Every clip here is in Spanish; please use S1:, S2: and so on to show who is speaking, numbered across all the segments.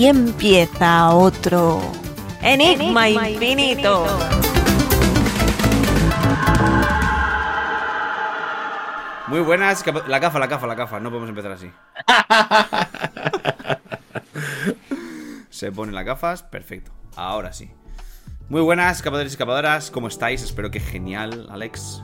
S1: Aquí empieza otro Enigma, infinito.
S2: Muy buenas, la gafa, la gafa, la gafa, no podemos empezar así. Se ponen las gafas, perfecto. Ahora sí. Muy buenas, escapadores y escapadoras, ¿cómo estáis? Espero que genial, Alex.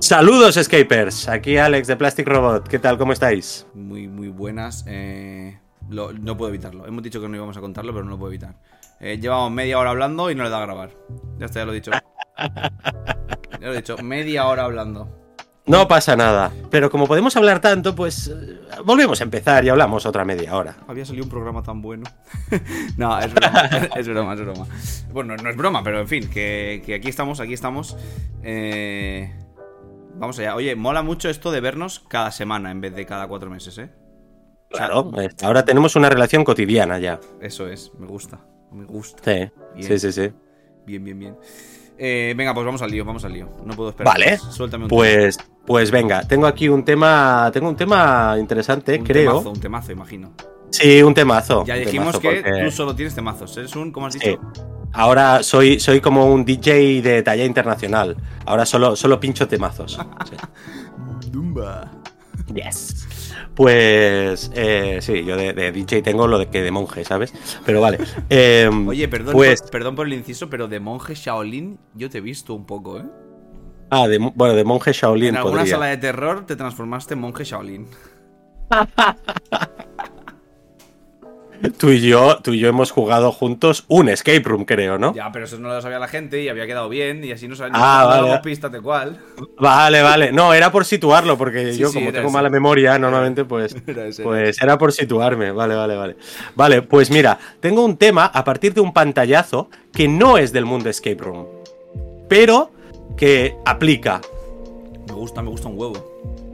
S3: Saludos, escapers. Aquí Alex de Plastic Robot. ¿Qué tal? ¿Cómo estáis?
S2: Muy, muy buenas. Eh, no puedo evitarlo. Hemos dicho que no íbamos a contarlo, pero no lo puedo evitar. Eh, llevamos media hora hablando y no le da a grabar. Ya está, ya lo he dicho. ya lo he dicho, media hora hablando.
S3: No pasa nada. Pero como podemos hablar tanto, pues eh, volvemos a empezar y hablamos otra media hora.
S2: Había salido un programa tan bueno. no, es broma, es broma, es broma. Bueno, no es broma, pero en fin, que, aquí estamos, aquí estamos. Eh, vamos allá. Oye, mola mucho esto de vernos cada semana en vez de cada cuatro meses, ¿eh?
S3: Claro, ahora tenemos una relación cotidiana ya.
S2: Eso es, me gusta, me gusta.
S3: Sí, sí, sí, sí.
S2: Bien, bien, bien. Eh, venga, pues vamos al lío, vamos al lío. No puedo esperar.
S3: Vale. Suéltame un pues, pues venga, tengo aquí un tema, tengo un tema interesante,
S2: un
S3: creo.
S2: Temazo, un temazo, imagino.
S3: Sí, un temazo.
S2: Ya dijimos que tú solo tienes temazos. Eres un, ¿cómo has dicho?
S3: Ahora soy, soy como un DJ de talla internacional. Ahora solo, solo pincho temazos.
S2: Dumba.
S3: Yes. Pues eh, sí, yo de, DJ tengo lo de que de monje, ¿sabes? Pero vale. Em,
S2: Oye, perdón, pues, perdón por el inciso, pero de monje Shaolin yo te he visto un poco, ¿eh?
S3: Ah, de, bueno, de monje Shaolin. En
S2: alguna sala de terror te transformaste en monje Shaolin.
S3: Tú y yo, tú y yo hemos jugado juntos un escape room, creo, ¿no?
S2: Ya, pero eso no lo sabía la gente y había quedado bien y así no sabía
S3: ah, vale.
S2: pistas de cuál.
S3: Vale, vale. No, era por situarlo, porque yo, como tengo mala memoria, normalmente, pues, pues era por situarme. Vale, vale, vale. Vale, pues mira, tengo un tema a partir de un pantallazo que no es del mundo escape room, pero que aplica.
S2: Me gusta, me gusta un huevo.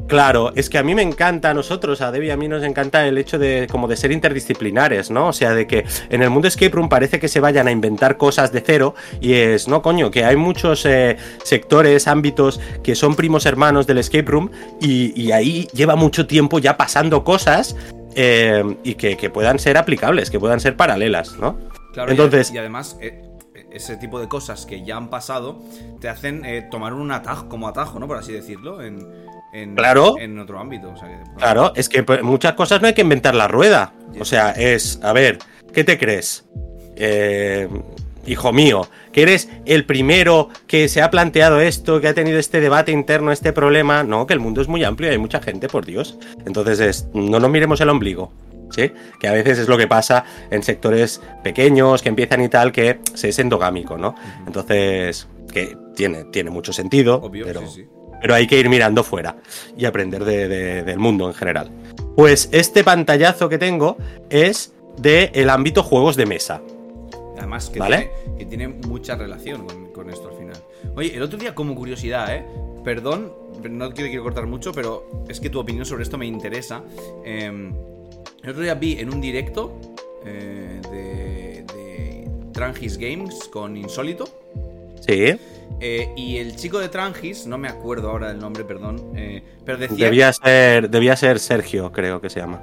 S3: Claro, es que a mí me encanta, a nosotros, a Debbie, a mí nos encanta el hecho de como de ser interdisciplinares, ¿no? O sea, de que en el mundo escape room parece que se vayan a inventar cosas de cero y es, no, coño, que hay muchos eh, sectores, ámbitos que son primos hermanos del escape room y, ahí lleva mucho tiempo ya pasando cosas eh, y que, puedan ser aplicables, que puedan ser paralelas, ¿no?
S2: Claro, Entonces, y, además... Eh, ese tipo de cosas que ya han pasado te hacen tomar un atajo como atajo, ¿no? Por así decirlo, en, en,
S3: claro.
S2: en otro ámbito.
S3: claro, es que pues, muchas cosas no hay que inventar la rueda. O sea, es, a ver, ¿qué te crees? Eh, hijo mío, que eres el primero que se ha planteado esto, que ha tenido este debate interno, este problema. No, que el mundo es muy amplio y hay mucha gente, por Dios. Entonces, es, no nos miremos el ombligo. ¿Sí? Que a veces es lo que pasa en sectores pequeños que empiezan y tal, que se es endogámico, ¿no? Entonces, que tiene, tiene mucho sentido, pero, pero hay que ir mirando fuera y aprender del mundo en general. Pues este pantallazo que tengo es del ámbito juegos de mesa.
S2: Además, que, tiene, que tiene, mucha relación con, esto al final. Oye, el otro día, como curiosidad, ¿eh? Perdón, no quiero, quiero cortar mucho, pero es que tu opinión sobre esto me interesa. Em, el otro día vi en un directo eh, de, de Trangis Games con Insólito.
S3: Sí.
S2: Eh, y el chico de Trangis, no me acuerdo ahora del nombre, perdón, eh, pero decía...
S3: Debía ser, debía ser Sergio, creo que se llama.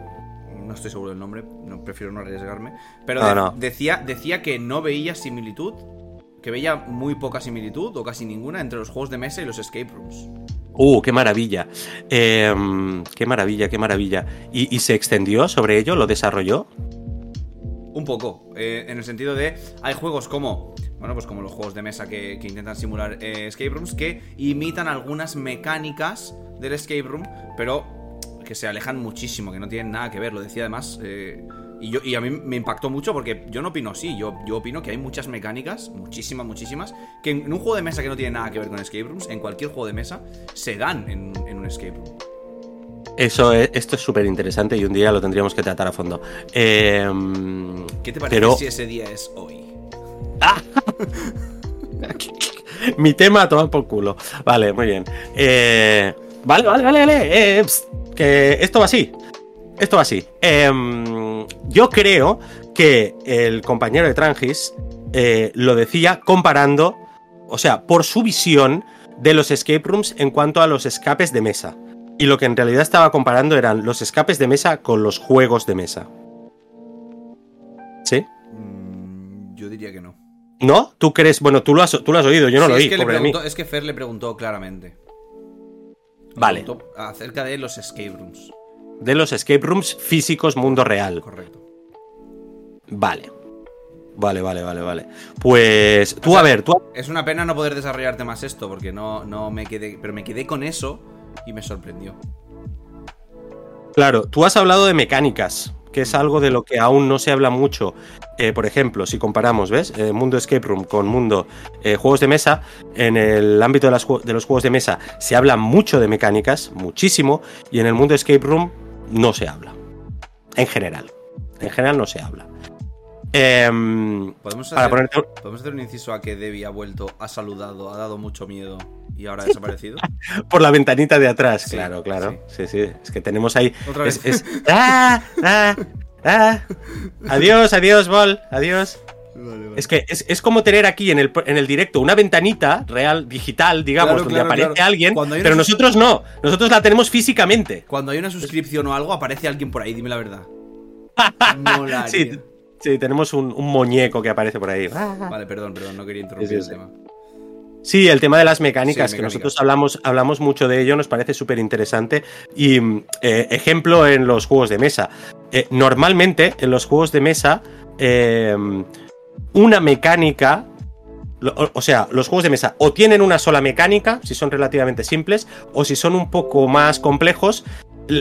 S2: No estoy seguro del nombre, no, prefiero no arriesgarme. Pero Decía, decía que no veía similitud, que veía muy poca similitud o casi ninguna entre los juegos de mesa y los escape rooms.
S3: ¡Uh, qué maravilla! Em, ¡Qué maravilla, qué maravilla! ¿Y, se extendió sobre ello? ¿Lo desarrolló?
S2: Un poco, eh, en el sentido de, hay juegos como bueno, pues como los juegos de mesa que, intentan simular eh, escape rooms, que imitan algunas mecánicas del escape room, pero que se alejan muchísimo, que no tienen nada que ver. Lo decía además. Eh, y, a mí me impactó mucho porque yo no opino así. Yo, yo opino que hay muchas mecánicas, muchísimas, muchísimas, que en, un juego de mesa que no tiene nada que ver con escape rooms, en cualquier juego de mesa, se dan en, un escape room.
S3: Eso es, esto es súper interesante y un día lo tendríamos que tratar a fondo.
S2: Em, ¿Qué te parece si ese día es hoy?
S3: Mi tema, toma por culo. Vale, muy bien. Eh, vale, vale, vale, vale. Eh, que esto va así. Esto va así. Em, yo creo que el compañero de Trangis eh, lo decía comparando, o sea, por su visión de los escape rooms en cuanto a los escapes de mesa. Y lo que en realidad estaba comparando eran los escapes de mesa con los juegos de mesa. ¿Sí?
S2: diría que no.
S3: ¿No? ¿Tú crees? Bueno, tú lo has, tú lo has oído, yo no
S2: Sí,
S3: lo
S2: es
S3: oí,
S2: que, le
S3: pobre de mí.
S2: es que Fer le preguntó claramente. Le
S3: Vale.
S2: preguntó acerca de los escape rooms.
S3: De los escape rooms físicos mundo real.
S2: Correcto.
S3: Vale. Vale, vale, vale, vale. Pues tú,
S2: O sea,
S3: a ver, tú.
S2: Es una pena no poder desarrollarte más esto, porque no, no me quedé. Pero me quedé con eso y me sorprendió.
S3: Claro, tú has hablado de mecánicas, que es algo de lo que aún no se habla mucho. Eh, por ejemplo, si comparamos, ¿ves? Eh, mundo escape room con mundo eh, juegos de mesa, en el ámbito de, las de los juegos de mesa se habla mucho de mecánicas, muchísimo, y en el mundo escape room no se habla. En general. En general no se habla. Em,
S2: ¿Podemos
S3: para
S2: hacer,
S3: ponerte-
S2: ¿Podemos hacer un inciso a que Debbie ha vuelto, ha saludado, ha dado mucho miedo y ahora ha desaparecido?
S3: por la ventanita de atrás,
S2: Sí,
S3: claro, claro. Sí. sí, Es que tenemos ahí.
S2: Otra
S3: es-
S2: vez.
S3: es- ¡Ah! ¡Ah! ¡Ah! Adiós, adiós, Bol. Adiós. Es que es, es como tener aquí en el, en el directo una ventanita real, digital, digamos,
S2: Claro,
S3: donde
S2: claro,
S3: aparece
S2: claro.
S3: alguien, pero nosotros no. Nosotros la tenemos físicamente.
S2: Cuando hay una suscripción o algo, aparece alguien por ahí, dime la verdad.
S3: Sí, sí, tenemos un, un muñeco que aparece por ahí.
S2: Vale, perdón, perdón, no quería interrumpir
S3: Sí, sí,
S2: el tema.
S3: Sí, el tema de las mecánicas,
S2: Sí,
S3: que nosotros hablamos, hablamos mucho de ello, nos parece súper interesante. Y mm, eh, ejemplo en los juegos de mesa. Eh, normalmente en los juegos de mesa, eh, una mecánica, o, o sea, los juegos de mesa o tienen una sola mecánica, si son relativamente simples, o si son un poco más complejos,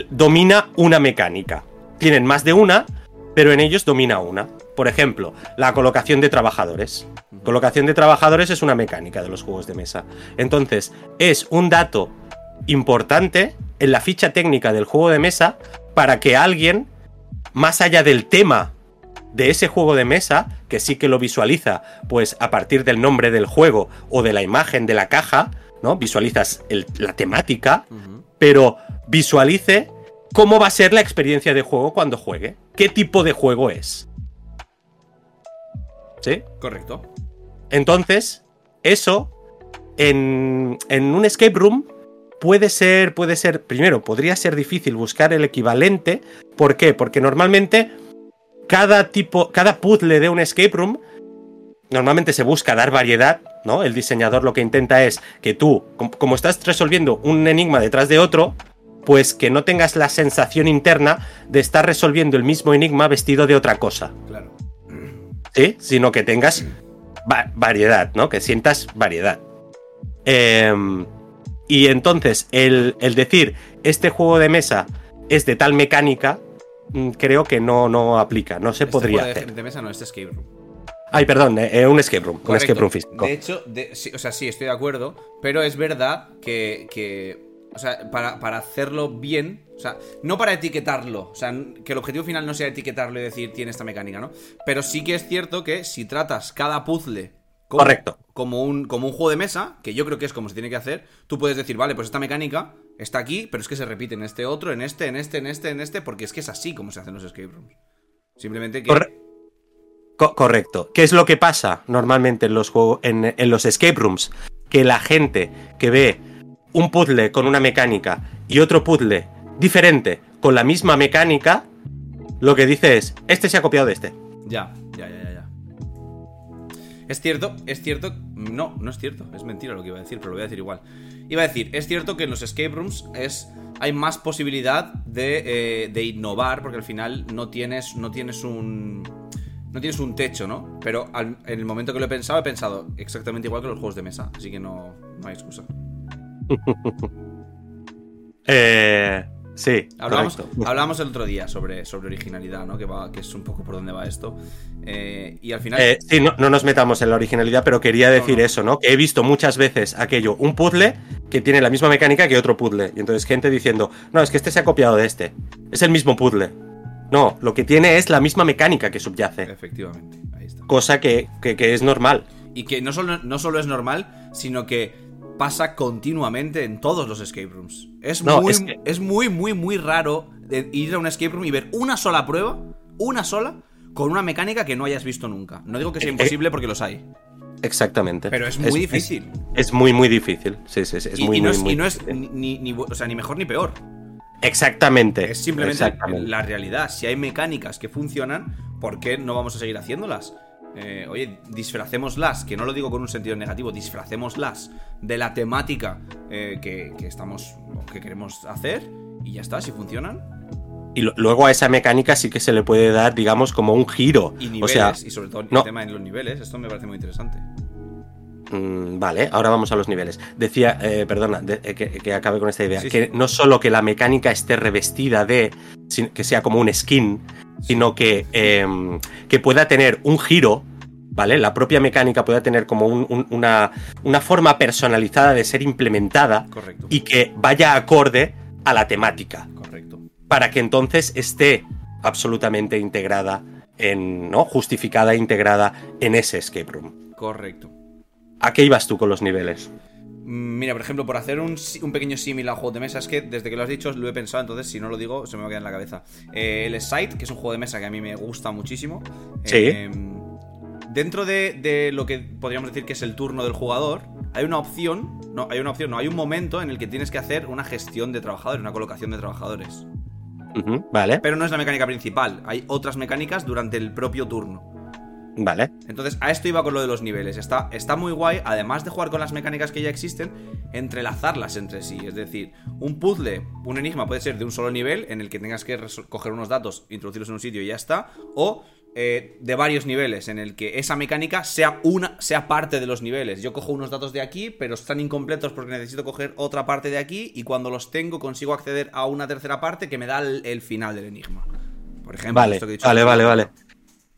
S3: domina una mecánica. Tienen más de una, pero en ellos domina una. Por ejemplo, la colocación de trabajadores. Colocación de trabajadores es una mecánica de los juegos de mesa. Entonces, es un dato importante en la ficha técnica del juego de mesa para que alguien, más allá del tema de ese juego de mesa, que sí que lo visualiza, pues a partir del nombre del juego o de la imagen de la caja, ¿no? Visualizas el- la temática, pero visualice cómo va a ser la experiencia de juego cuando juegue. ¿Qué tipo de juego es? ¿Sí?
S2: Correcto.
S3: Entonces, eso en, en un escape room puede ser, puede ser, primero, podría ser difícil buscar el equivalente. ¿Por qué? Porque normalmente cada tipo, cada puzzle de un escape room, normalmente se busca dar variedad, ¿no? El diseñador lo que intenta es que tú, com- como estás resolviendo un enigma detrás de otro, pues que no tengas la sensación interna de estar resolviendo el mismo enigma vestido de otra cosa.
S2: Claro.
S3: ¿Sí? Sino que tengas va- variedad, ¿no? Que sientas variedad. Em, y entonces, el, el decir, este juego de mesa es de tal mecánica, mm, creo que no, no aplica, no se
S2: Este
S3: podría
S2: juego de,
S3: hacer.
S2: de mesa no, este escape room.
S3: Ay, perdón, eh, eh, un escape room, un escape room físico.
S2: De hecho, de- sí, o sea, sí, estoy de acuerdo, pero es verdad que, que, o sea, para, para hacerlo bien, sea, no para etiquetarlo, o sea, que el objetivo final no sea etiquetarlo y decir tiene esta mecánica, ¿no? Pero sí que es cierto que si tratas cada puzzle como,
S3: Correcto.
S2: como, un, como un juego de mesa, que yo creo que es como se tiene que hacer, tú puedes decir, vale, pues esta mecánica está aquí, pero es que se repite en este otro, en este, en este, en este, en este, porque es que es así como se hacen los escape rooms. Simplemente que...
S3: Corre- Co- correcto. ¿Qué es lo que pasa normalmente en los, juegos, en, en los escape rooms? Que la gente que ve un puzzle con una mecánica y otro puzzle diferente con la misma mecánica, lo que dice es, este se ha copiado de este.
S2: Ya, ya, ya, ya. Es cierto, es cierto. No, no es cierto. Es mentira lo que iba a decir, pero lo voy a decir igual. Iba a decir, es cierto que en los escape rooms es. Hay más posibilidad de, eh, de innovar, porque al final no tienes. No tienes un. No tienes un techo, ¿no? Pero al- en el momento que lo he pensado, he pensado exactamente igual que los juegos de mesa. Así que no, no hay excusa.
S3: Eh, sí,
S2: Hablamos, hablamos el otro día sobre, sobre originalidad, ¿no? Que, va, que es un poco por dónde va esto. Eh, y al final.
S3: Eh, sí, no, no nos metamos en la originalidad, pero quería decir
S2: no.
S3: eso, ¿no? Que he visto muchas veces aquello, un puzzle que tiene la misma mecánica que otro puzzle. Y entonces gente diciendo, no, es que este se ha copiado de este. Es el mismo puzzle. No, lo que tiene es la misma mecánica que subyace.
S2: Efectivamente, ahí está.
S3: Cosa que, que- que es normal.
S2: Y que no solo, no solo es normal, sino que pasa continuamente en todos los escape rooms. Es,
S3: No,
S2: muy,
S3: es que-
S2: es muy, muy, muy raro de ir a un escape room y ver una sola prueba, una sola, con una mecánica que no hayas visto nunca. No digo que sea
S3: Eh,
S2: imposible porque los hay,
S3: Exactamente.
S2: pero es muy difícil.
S3: Es, es muy, muy difícil. Sí, sí, sí. Es
S2: y,
S3: muy,
S2: y no,
S3: muy,
S2: es,
S3: muy
S2: y no es ni, ni- o sea, ni mejor ni peor.
S3: Exactamente.
S2: Es simplemente
S3: exactamente.
S2: la realidad. Si hay mecánicas que funcionan, ¿por qué no vamos a seguir haciéndolas? Eh, oye, disfracémoslas, que no lo digo con un sentido negativo, disfracémoslas de la temática eh, que, que estamos, que queremos hacer y ya está, si funcionan.
S3: Y lo- luego a esa mecánica sí que se le puede dar, digamos, como un giro.
S2: Y
S3: o
S2: niveles,
S3: sea,
S2: y sobre todo
S3: no.
S2: el tema en los niveles, esto me parece muy interesante.
S3: Mm, Vale, ahora vamos a los niveles. Decía, eh, perdona, de- eh, que, que acabe con esta idea,
S2: Sí,
S3: que
S2: sí.
S3: no solo que la mecánica esté revestida de, que sea como un skin, sino que, em, que pueda tener un giro, ¿vale? La propia mecánica pueda tener como un- un- una, una forma personalizada de ser implementada
S2: Correcto.
S3: y que vaya acorde a la temática,
S2: Correcto.
S3: para que entonces esté absolutamente integrada en, ¿no? Justificada e integrada en ese escape room.
S2: Correcto.
S3: ¿A qué ibas tú con los niveles?
S2: Mm, Mira, por ejemplo, por hacer un, pequeño símil a un juego de mesa, es que desde que lo has dicho lo he pensado, entonces si no lo digo se me va a quedar en la cabeza. Eh, el Sight, que es un juego de mesa que a mí me gusta muchísimo.
S3: Sí.
S2: Eh, dentro de, de lo que podríamos decir que es el turno del jugador, hay una opción, no, hay una opción, no, hay un momento en el que tienes que hacer una gestión de trabajadores, una colocación de trabajadores.
S3: Vale,
S2: Pero no es la mecánica principal, hay otras mecánicas durante el propio turno.
S3: Vale.
S2: Entonces, a esto iba con lo de los niveles. Está, está muy guay, además de jugar con las mecánicas que ya existen, entrelazarlas entre sí. Es decir, un puzzle, un enigma puede ser de un solo nivel, en el que tengas que coger unos datos, introducirlos en un sitio y ya está. O eh, de varios niveles, en el que esa mecánica sea, una, sea parte de los niveles. Yo cojo unos datos de aquí, pero están incompletos porque necesito coger otra parte de aquí, y cuando los tengo consigo acceder a una tercera parte que me da el, el final del enigma. Por ejemplo,
S3: Vale,
S2: esto que he dicho
S3: vale, vale, vale.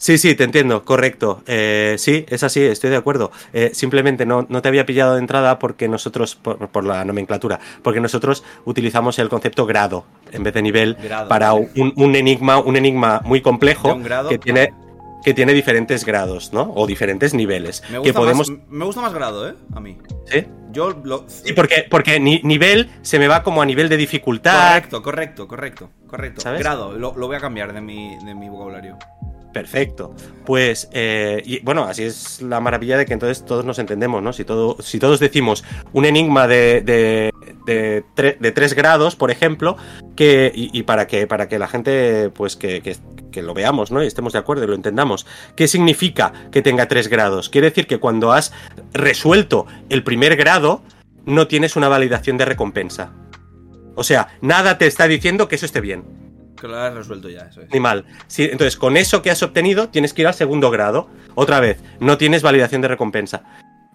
S3: Sí, sí, te entiendo, correcto. Eh, sí, es así, estoy de acuerdo. Eh, simplemente no, no te había pillado de entrada porque nosotros, por, por la nomenclatura, porque nosotros utilizamos el concepto grado en vez de nivel
S2: Grado,
S3: para un, un enigma, un enigma muy complejo
S2: grado.
S3: que tiene que tiene diferentes grados, ¿no? O diferentes niveles.
S2: Me
S3: que
S2: gusta,
S3: podemos.
S2: más, me gusta más grado, ¿eh? A mí.
S3: ¿Sí?
S2: Yo lo.
S3: Sí, porque, porque ni- nivel se me va como a nivel de dificultad.
S2: Correcto, correcto, correcto, correcto.
S3: ¿Sabes?
S2: Grado, lo, lo voy a cambiar de mi, de mi vocabulario.
S3: Perfecto. Pues, eh, bueno, así es la maravilla de que entonces todos nos entendemos, ¿no? Si, todo, si todos decimos un enigma de, de, de, tre- de tres grados, por ejemplo, que, y, para, que, para que la gente, pues, que lo veamos, ¿no? Y estemos de acuerdo y lo entendamos. ¿Qué significa que tenga tres grados? Quiere decir que cuando has resuelto el primer grado, no tienes una validación de recompensa. O sea, nada te está diciendo que eso esté bien
S2: Que lo has resuelto ya, eso es.
S3: ni mal. Sí, entonces, con eso que has obtenido, tienes que ir al segundo grado. Otra vez, no tienes validación de recompensa.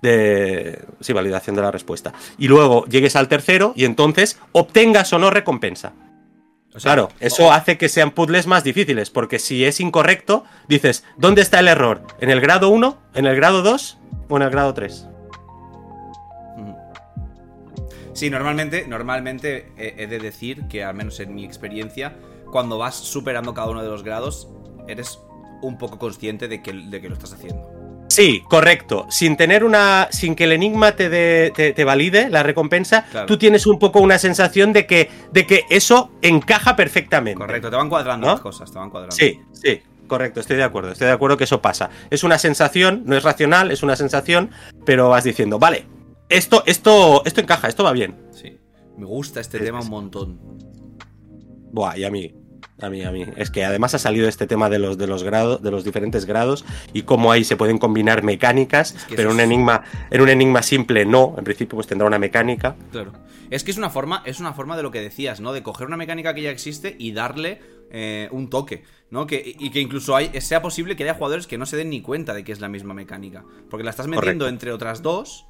S3: De. Sí, validación de la respuesta. Y luego llegues al tercero y entonces obtengas o no recompensa.
S2: O sea,
S3: Claro, eso hace que sean puzzles más difíciles, porque si es incorrecto, dices, ¿dónde está el error? ¿En el grado 1? ¿En el grado 2? ¿O en el grado 3?
S2: Ujú. Sí, normalmente, normalmente he de decir que, al menos en mi experiencia, cuando vas superando cada uno de los grados, eres un poco consciente de que, de que lo estás haciendo.
S3: Sí, correcto. Sin tener una. Sin que el enigma te, dé- te, te valide la recompensa,
S2: Claro.
S3: tú tienes un poco una sensación de que, de que eso encaja perfectamente.
S2: Correcto, te van cuadrando
S3: ¿No?
S2: las cosas, te van cuadrando.
S3: Sí, sí, correcto, estoy de acuerdo. Estoy de acuerdo que eso pasa. Es una sensación, no es racional, es una sensación, pero vas diciendo, vale, esto, esto, esto encaja, esto va bien.
S2: Sí. Me gusta este tema un montón.
S3: Buah, y a mí, a mí, a mí. Es que además ha salido este tema de los, de los grados, de los diferentes grados y cómo ahí se pueden combinar mecánicas,
S2: Es que
S3: pero un enigma, en un enigma simple no. En principio, pues tendrá una mecánica.
S2: Claro. Es que es una forma, es una forma de lo que decías, ¿no? De coger una mecánica que ya existe y darle eh, un toque, ¿no? Que, y que incluso hay, sea posible que haya jugadores que no se den ni cuenta de que es la misma mecánica. Porque la estás metiendo
S3: Correcto.
S2: entre otras dos.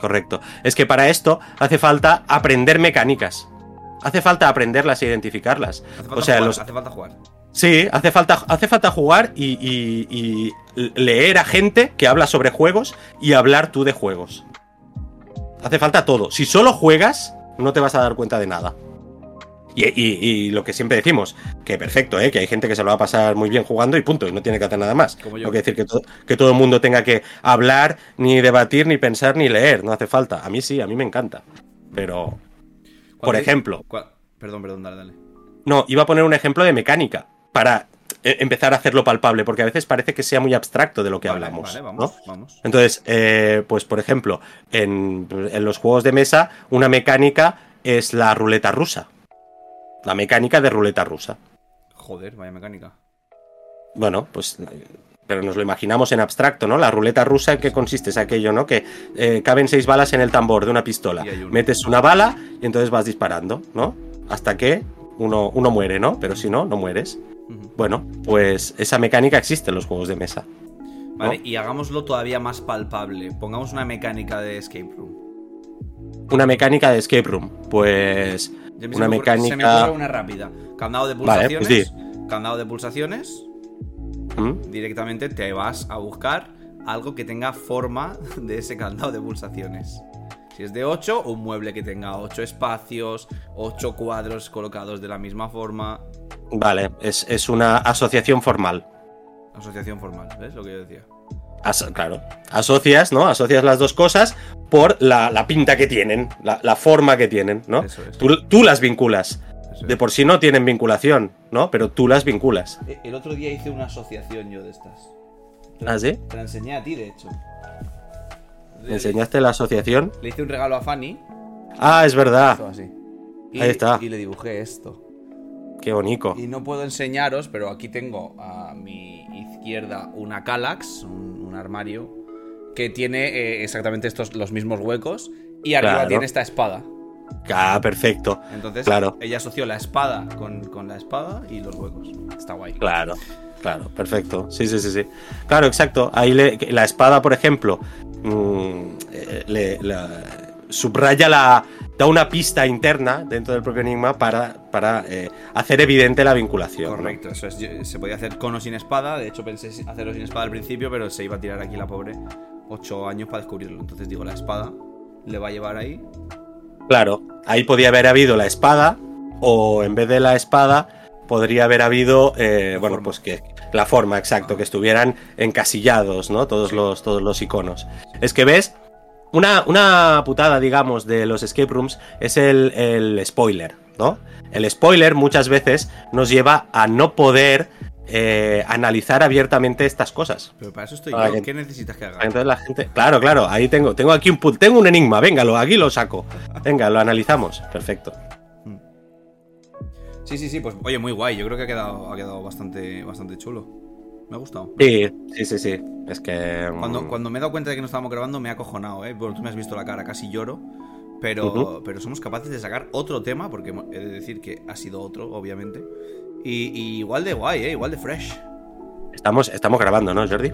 S3: Correcto. Es que para esto hace falta aprender mecánicas. Hace falta aprenderlas e identificarlas.
S2: Hace falta
S3: O sea,
S2: jugar,
S3: los,
S2: hace falta jugar.
S3: Sí, hace falta, hace falta jugar y, y- y leer a gente que habla sobre juegos y hablar tú de juegos. Hace falta todo. Si solo juegas, no te vas a dar cuenta de nada. Y, lo que siempre decimos, que perfecto, ¿eh? que hay gente que se lo va a pasar muy bien jugando y punto, y no tiene que hacer nada más.
S2: Como yo.
S3: No quiere decir que, que todo el mundo tenga que hablar, ni debatir, ni pensar, ni leer. No hace falta. A mí sí, a mí me encanta. Pero, por ejemplo,
S2: Perdón, perdón, dale, dale.
S3: no, iba a poner un ejemplo de mecánica para eh, empezar a hacerlo palpable, porque a veces parece que sea muy abstracto de lo que
S2: Vale,
S3: hablamos.
S2: Vale,
S3: ¿no?
S2: vamos, vamos.
S3: Entonces, eh, pues por ejemplo, en, en los juegos de mesa, una mecánica es la ruleta rusa. La mecánica de ruleta rusa.
S2: Joder, vaya mecánica.
S3: Bueno, pues pero nos lo imaginamos en abstracto, ¿no? La ruleta rusa, ¿en qué consiste? Es aquello, ¿no? Que eh, caben seis balas en el tambor de una pistola. Metes una bala y entonces vas disparando, ¿no? Hasta que uno, uno muere, ¿no? Pero si no, no mueres. Bueno, pues esa mecánica existe en los juegos de mesa.
S2: Vale, y hagámoslo todavía más palpable. Pongamos una mecánica de escape room.
S3: Una mecánica de escape room. Pues. Una
S2: se me ocurre- Se me
S3: mecánica-
S2: ocurre una rápida. Candado de
S3: Vale,
S2: pulsaciones.
S3: pues
S2: Candado de pulsaciones.
S3: ¿Mm?
S2: Directamente te vas a buscar algo que tenga forma de ese candado de pulsaciones. Si es de 8, un mueble que tenga 8 espacios, 8 cuadros colocados de la misma forma.
S3: Vale, es, es una asociación formal.
S2: Asociación formal, ¿ves lo que yo decía?
S3: As- claro. Asocias, ¿no? Asocias las dos cosas por la, la pinta que tienen, la, la forma que tienen, ¿no?
S2: Eso es.
S3: Tú, tú las vinculas. De por sí no tienen vinculación, ¿no? Pero tú las vinculas.
S2: Eh, El otro día hice una asociación yo de estas.
S3: ¿Ah, sí?
S2: Te la enseñé a ti, de hecho.
S3: ¿Me enseñaste la asociación?
S2: Le hice un regalo a Fanny.
S3: Ah, es verdad.
S2: Así. Y,
S3: Ahí está.
S2: Y le dibujé esto.
S3: Qué bonito.
S2: Y no puedo enseñaros, pero aquí tengo a mi izquierda una Calax, un, un armario, que tiene eh, exactamente estos los mismos huecos. Y arriba
S3: Claro.
S2: tiene esta espada.
S3: Ah, perfecto.
S2: Entonces,
S3: Claro.
S2: ella asoció la espada con, con la espada y los huecos. Está guay.
S3: Claro, claro, perfecto. Sí, sí, sí, sí. Claro, exacto. Ahí le- la espada, por ejemplo, mm, eh, le, la- subraya la. da una pista interna dentro del propio enigma para, para eh, hacer evidente la vinculación. ¿no?
S2: Correcto, eso es. Se podía hacer con o sin espada. De hecho, pensé hacerlo sin espada al principio, pero se iba a tirar aquí la pobre. Ocho años para descubrirlo. Entonces digo, la espada le va a llevar ahí.
S3: Claro, ahí podía haber habido la espada, o en vez de la espada, podría haber habido, eh, bueno,
S2: forma.
S3: pues que la forma, exacto, que estuvieran encasillados, ¿no? Todos, los, todos los iconos. Es que ves, una, una putada, digamos, de los escape rooms es el, el spoiler, ¿no? El spoiler muchas veces nos lleva a no poder eh, analizar abiertamente estas cosas.
S2: Pero para eso estoy
S3: Para
S2: yo.
S3: que-
S2: ¿Qué necesitas que haga?
S3: Entonces la gente, claro, claro, ahí tengo, tengo aquí un tengo un enigma, venga, lo, aquí lo saco. Venga, lo analizamos. Perfecto.
S2: Sí, sí, sí, pues oye, muy guay. Yo creo que ha quedado, ha quedado bastante, bastante chulo. Me ha gustado.
S3: Sí, sí, sí, sí. Es que. mm,
S2: Cuando, cuando me he dado cuenta de que no estábamos grabando, me ha acojonado, ¿eh? Bueno, tú me has visto la cara, casi lloro. Pero, pero somos capaces de sacar otro tema, porque he de decir que ha sido otro, obviamente. Y, y igual de guay, ¿eh? Igual de fresh.
S3: Estamos, estamos grabando, ¿no, Jordi?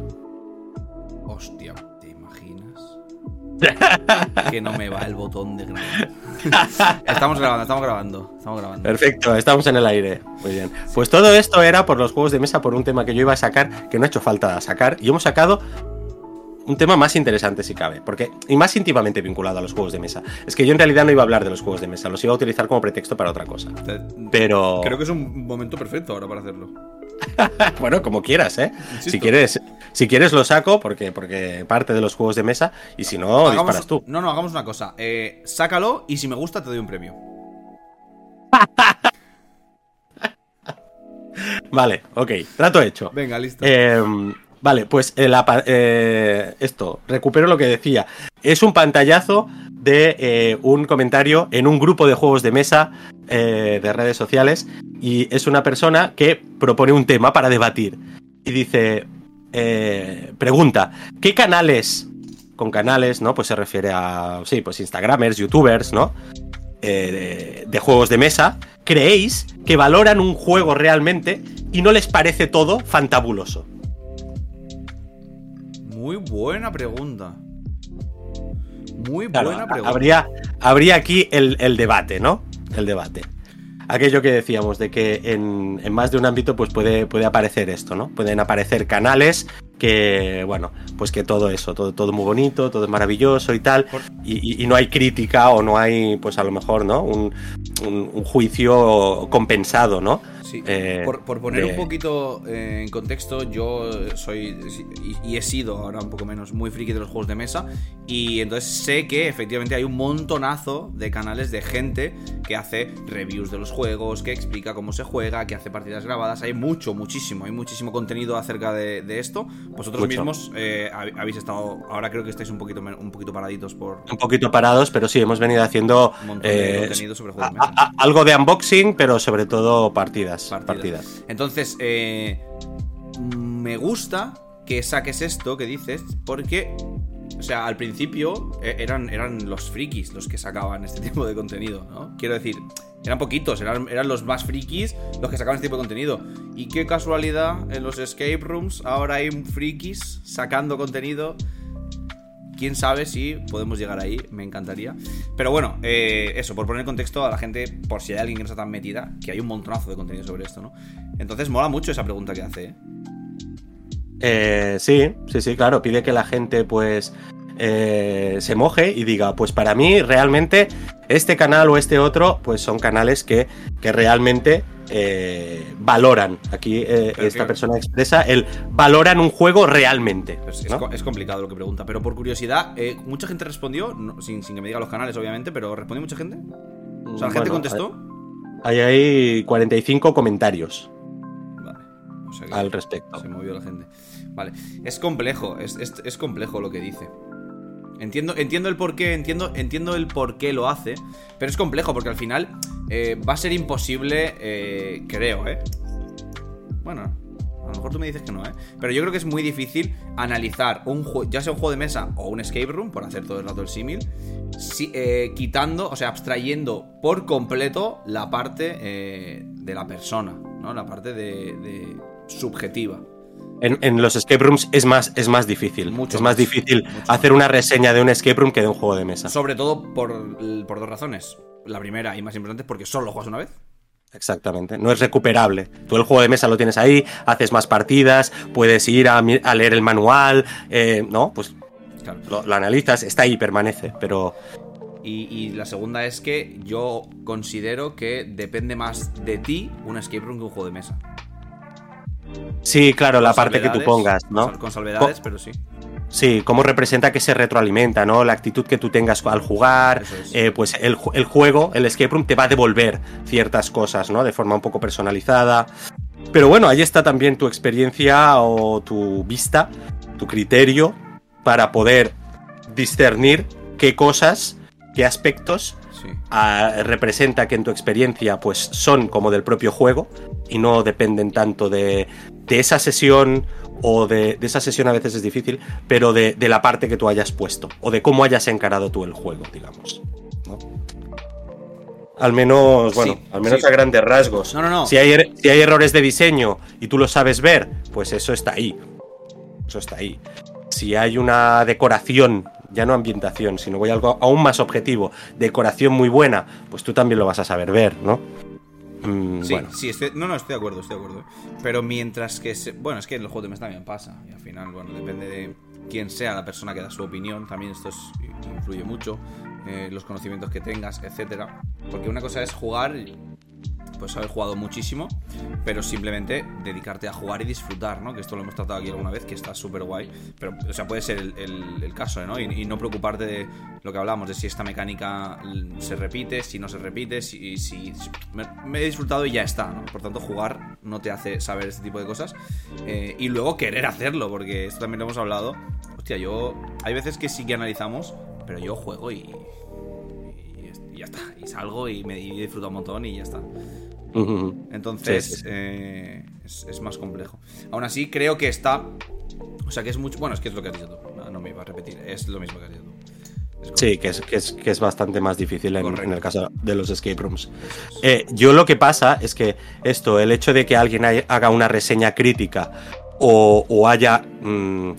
S2: Hostia, ¿te imaginas? que no me va el botón de grabar. estamos grabando, estamos grabando, estamos grabando.
S3: Perfecto, estamos en el aire. Muy bien. Pues todo esto era por los juegos de mesa, por un tema que yo iba a sacar, que no ha hecho falta sacar. Y hemos sacado un tema más interesante, si cabe. Porque, y más íntimamente vinculado a los juegos de mesa. Es que yo en realidad no iba a hablar de los juegos de mesa, los iba a utilizar como pretexto para otra cosa. Pero.
S2: Creo que es un momento perfecto ahora para hacerlo.
S3: Bueno, como quieras, ¿eh?
S2: Insisto.
S3: Si quieres, si quieres lo saco, porque, porque parte de los juegos de mesa, y si no,
S2: Hagamos-
S3: disparas tú.
S2: No, no, hagamos una cosa. Eh, sácalo y si me gusta te doy un premio.
S3: Vale, ok, trato hecho.
S2: Venga, listo.
S3: Eh, vale, pues apa- eh, esto, recupero lo que decía. Es un pantallazo de eh, un comentario en un grupo de juegos de mesa eh, de redes sociales y es una persona que propone un tema para debatir y dice, eh, pregunta, ¿qué canales, con canales, ¿no? Pues se refiere a, sí, pues Instagramers, YouTubers, ¿no? Eh, de, de juegos de mesa, creéis que valoran un juego realmente y no les parece todo fantabuloso?
S2: Muy buena pregunta. Muy
S3: Claro,
S2: buena pregunta.
S3: habría, habría aquí el, el debate, ¿no? El debate. Aquello que decíamos de que en, en más de un ámbito pues puede, puede aparecer esto, ¿no? Pueden aparecer canales que, bueno, pues que todo eso, todo, todo muy bonito, todo es maravilloso y tal, y, y- y no hay crítica o no hay, pues a lo mejor, ¿no? Un, un- un juicio compensado, ¿no?
S2: Sí,
S3: Eh,
S2: por, por poner
S3: de-
S2: un poquito eh, en contexto, yo soy y, y he sido ahora un poco menos muy friki de los juegos de mesa y entonces sé que efectivamente hay un montonazo de canales de gente que hace reviews de los juegos, que explica cómo se juega, que hace partidas grabadas, hay mucho, muchísimo, hay muchísimo contenido acerca de, de esto. Vosotros
S3: Mucho.
S2: mismos eh, hab- habéis estado, ahora creo que estáis un poquito, un poquito paraditos por
S3: Un poquito parados, pero sí, hemos venido haciendo
S2: un montón de contenido sobre juegos
S3: a-
S2: de mesa.
S3: a- a- algo de unboxing, pero sobre todo partidas.
S2: Partidas.
S3: partidas.
S2: Entonces, eh, me gusta que saques esto que dices, porque, o sea, al principio eh, eran, eran los frikis los que sacaban este tipo de contenido, ¿no? Quiero decir, eran poquitos, eran, eran los más frikis los que sacaban este tipo de contenido. Y qué casualidad, en los escape rooms ahora hay frikis sacando contenido quién sabe si podemos llegar ahí, me encantaría. Pero bueno, eh, eso, por poner contexto a la gente, por si hay alguien que no está tan metida, que hay un montonazo de contenido sobre esto, ¿no? Entonces mola mucho esa pregunta que hace, ¿eh?
S3: Eh, sí, sí, sí, claro. Pide que la gente, pues, eh, se moje y diga, pues para mí realmente este canal o este otro, pues son canales que, que realmente eh, valoran. Aquí eh, esta
S2: que-
S3: persona expresa el valoran un juego realmente.
S2: Es, es
S3: ¿no?
S2: co- es complicado lo que pregunta, pero por curiosidad, eh, mucha gente respondió, no- sin, sin que me diga los canales, obviamente, pero respondió mucha gente. O sea, la gente contestó.
S3: Hay, hay 45 comentarios
S2: Vale. O sea que
S3: al respecto.
S2: se movió la gente. Vale. Es complejo, es, es- es complejo lo que dice. Entiendo, entiendo el por qué, entiendo, entiendo el por qué lo hace, pero es complejo porque al final eh, va a ser imposible, eh, creo, ¿eh? Bueno, a lo mejor tú me dices que no, ¿eh? Pero yo creo que es muy difícil analizar un juego, ya sea un juego de mesa o un escape room, por hacer todo el rato el símil, eh, quitando, o sea, abstrayendo por completo la parte eh, de la persona, ¿no? La parte de subjetiva.
S3: En, en los escape rooms es más, es más difícil.
S2: Mucho
S3: es más
S2: más,
S3: difícil
S2: mucho
S3: hacer una reseña de un escape room que de un juego de mesa.
S2: Sobre todo por, por dos razones. La primera y más importante es porque solo lo juegas una vez.
S3: Exactamente, no es recuperable. Tú el juego de mesa lo tienes ahí, haces más partidas, puedes ir a, leer el manual, eh, ¿no? Pues
S2: Claro.
S3: lo, lo analizas, está ahí, permanece, pero
S2: Y, y la segunda es que yo considero que depende más de ti un escape room que un juego de mesa.
S3: Sí, claro, la parte que tú pongas, ¿no?
S2: Con salvedades, pero sí.
S3: Sí, cómo representa que se retroalimenta, ¿no? La actitud que tú tengas al jugar,
S2: es.
S3: eh, pues el, el juego, el escape room te va a devolver ciertas cosas, ¿no? De forma un poco personalizada. Pero bueno, ahí está también tu experiencia o tu vista, tu criterio para poder discernir qué cosas, qué aspectos
S2: Sí.
S3: ah, representa que en tu experiencia pues son como del propio juego y no dependen tanto de, de esa sesión o de, de esa sesión a veces es difícil, pero de, de la parte que tú hayas puesto o de cómo hayas encarado tú el juego, digamos. ¿no? Al menos, bueno,
S2: Sí,
S3: al menos
S2: sí.
S3: a grandes rasgos.
S2: No, no, no.
S3: Si hay, er- si hay errores de diseño y tú lo sabes ver, pues eso está ahí. Eso está ahí. Si hay una decoración, ya no ambientación, sino voy a algo aún más objetivo, decoración muy buena, pues tú también lo vas a saber ver, ¿no? Mm,
S2: Sí,
S3: bueno,
S2: sí, estoy- no, no, estoy de acuerdo, estoy de acuerdo. Pero mientras que... se- bueno, es que en los juegos también pasa. Y al final, bueno, depende de quién sea la persona que da su opinión. También esto es- influye mucho. eh, los conocimientos que tengas, etcétera. Porque una cosa es jugar... Pues haber jugado muchísimo, pero simplemente dedicarte a jugar y disfrutar, ¿no? Que esto lo hemos tratado aquí alguna vez, que está súper guay. Pero, o sea, puede ser el, caso, ¿no? Y, no preocuparte de lo que hablamos, de si esta mecánica se repite, si no se repite, si, si, me, he disfrutado y ya está, ¿no? Por tanto, jugar no te hace saber este tipo de cosas. Eh, y luego querer hacerlo, porque esto también lo hemos hablado. Hostia, yo. Hay veces que sí que analizamos, pero yo juego y. y- y ya está. Y salgo y me y disfruto un montón y ya está. Entonces,
S3: Sí, sí, sí.
S2: eh, es, es más complejo. Aún así, creo que está. O sea, que es mucho. Bueno, es que es lo que has dicho tú. No, no me iba a repetir. Es lo mismo que has dicho tú.
S3: Sí, que es, que, es, que es bastante más difícil en, el caso de los escape rooms. Eh, yo lo que pasa es que esto, el hecho de que alguien haga una reseña crítica o, o haya. mm,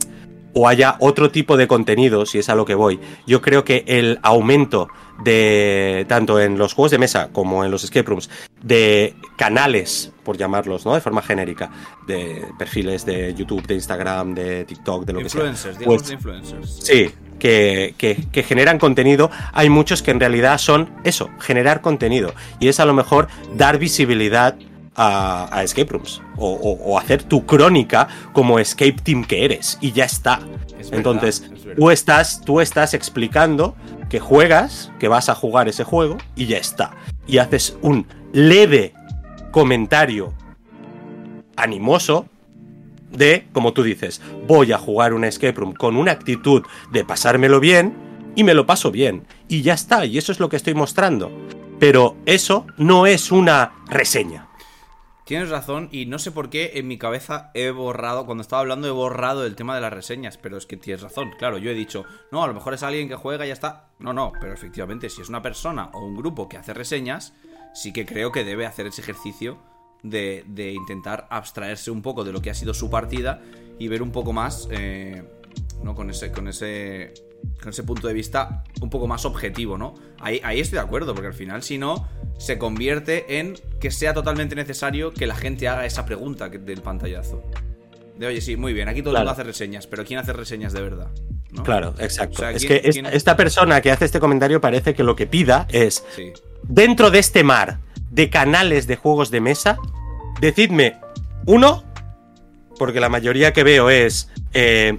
S3: o haya otro tipo de contenido, si es a lo que voy, yo creo que el aumento de, tanto en los juegos de mesa como en los escape rooms, de canales, por llamarlos, ¿no? De forma genérica, de perfiles de YouTube, de Instagram, de TikTok, de lo que sea.
S2: Influencers, digamos
S3: Pues-
S2: de influencers.
S3: Sí, que, que- que generan contenido. Hay muchos que en realidad son eso, generar contenido. Y es a lo mejor dar visibilidad a, a escape rooms. O, o- o hacer tu crónica como escape team que eres. Y ya está.
S2: Es verdad,
S3: Entonces,
S2: es
S3: tú estás, tú estás explicando que juegas, que vas a jugar ese juego, y ya está. Y haces un leve comentario animoso de, como tú dices, voy a jugar un escape room con una actitud de pasármelo bien y me lo paso bien. Y ya está, y eso es lo que estoy mostrando. Pero eso no es una reseña.
S2: Tienes razón y no sé por qué en mi cabeza he borrado, cuando estaba hablando he borrado el tema de las reseñas, pero es que tienes razón. Claro, yo he dicho, no, a lo mejor es alguien que juega y ya está. No, no, pero efectivamente, si es una persona o un grupo que hace reseñas, sí que creo que debe hacer ese ejercicio de, de intentar abstraerse un poco de lo que ha sido su partida y ver un poco más, eh, ¿no? Con ese, con ese con ese punto de vista un poco más objetivo, ¿no? Ahí, ahí estoy de acuerdo, porque al final, si no, se convierte en que sea totalmente necesario que la gente haga esa pregunta del pantallazo. De oye, sí, muy bien, aquí todo el
S3: Claro.
S2: mundo hace reseñas, pero ¿quién hace reseñas de verdad? ¿No?
S3: Claro, exacto.
S2: O sea,
S3: es
S2: ¿quién-
S3: que
S2: quién-
S3: esta persona que hace este comentario parece que lo que pida es,
S2: Sí.
S3: dentro de este mar de canales de juegos de mesa, decidme uno, porque la mayoría que veo es eh,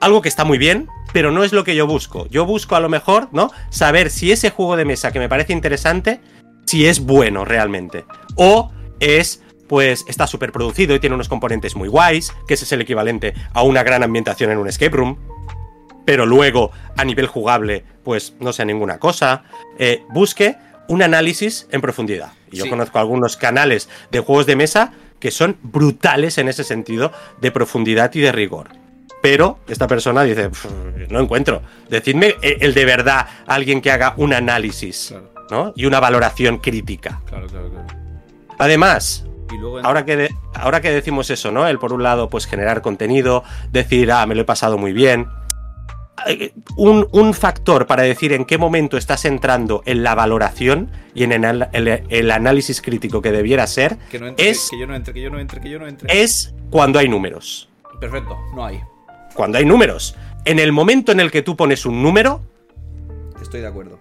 S3: algo que está muy bien, pero no es lo que yo busco. Yo busco a lo mejor, ¿no? Saber si ese juego de mesa que me parece interesante, si es bueno realmente. O es, pues, está súper producido y tiene unos componentes muy guays, que ese es el equivalente a una gran ambientación en un escape room. Pero luego, a nivel jugable, pues no sea ninguna cosa. Eh, busque un análisis en profundidad. Y yo
S2: Sí.
S3: conozco algunos canales de juegos de mesa que son brutales en ese sentido de profundidad y de rigor. Pero esta persona dice, "Pff, no encuentro. Decidme eh, el de verdad alguien que haga un análisis
S2: Claro.
S3: ¿no? y una valoración crítica.
S2: Claro, claro, claro.
S3: Además,
S2: Y luego en-
S3: ahora que, de- ahora que decimos eso, ¿no? El por un lado, pues generar contenido, decir, ah, me lo he pasado muy bien. Eh, Un, un factor para decir en qué momento estás entrando en la valoración y en el, el- el análisis crítico que debiera ser
S2: que, no entre,
S3: es,
S2: que, que yo no entre, que yo no entre, que yo no entre.
S3: es cuando hay números.
S2: Perfecto, no hay.
S3: Cuando hay números. En el momento en el que tú pones un número,
S2: Estoy de acuerdo.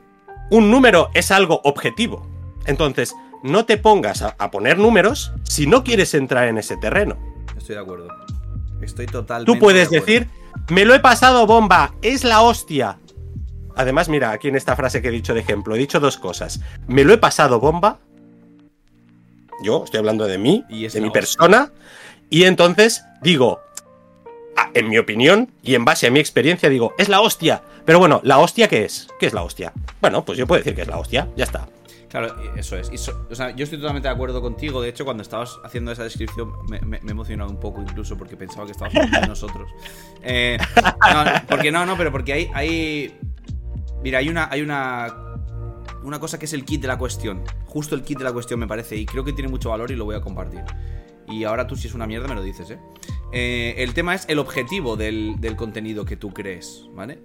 S3: un número es algo objetivo. Entonces, no te pongas a, a poner números si no quieres entrar en ese terreno.
S2: Estoy de acuerdo. Estoy totalmente.
S3: Tú puedes
S2: de
S3: decir, me lo he pasado bomba, es la hostia. Además, mira, aquí en esta frase que he dicho de ejemplo, he dicho dos cosas. Me lo he pasado bomba. Yo estoy hablando de mí,
S2: Y es
S3: de mi
S2: hostia.
S3: persona. Y entonces digo, en mi opinión y en base a mi experiencia, digo, es la hostia. Pero bueno, ¿la hostia qué es? ¿Qué es la hostia? Bueno, pues yo puedo decir que es la hostia, ya está.
S2: Claro, eso es. O sea, yo estoy totalmente de acuerdo contigo. De hecho, cuando estabas haciendo esa descripción, me, me- me he emocionado un poco incluso porque pensaba que estabas hablando de nosotros. Eh, no, no, porque no, no, pero porque hay, hay. Mira, hay una. Hay una. Una cosa que es el kit de la cuestión. Justo el kit de la cuestión me parece. Y creo que tiene mucho valor y lo voy a compartir. Y ahora tú, si es una mierda, me lo dices, ¿eh? Eh, el tema es el objetivo del, contenido que tú crees, ¿vale?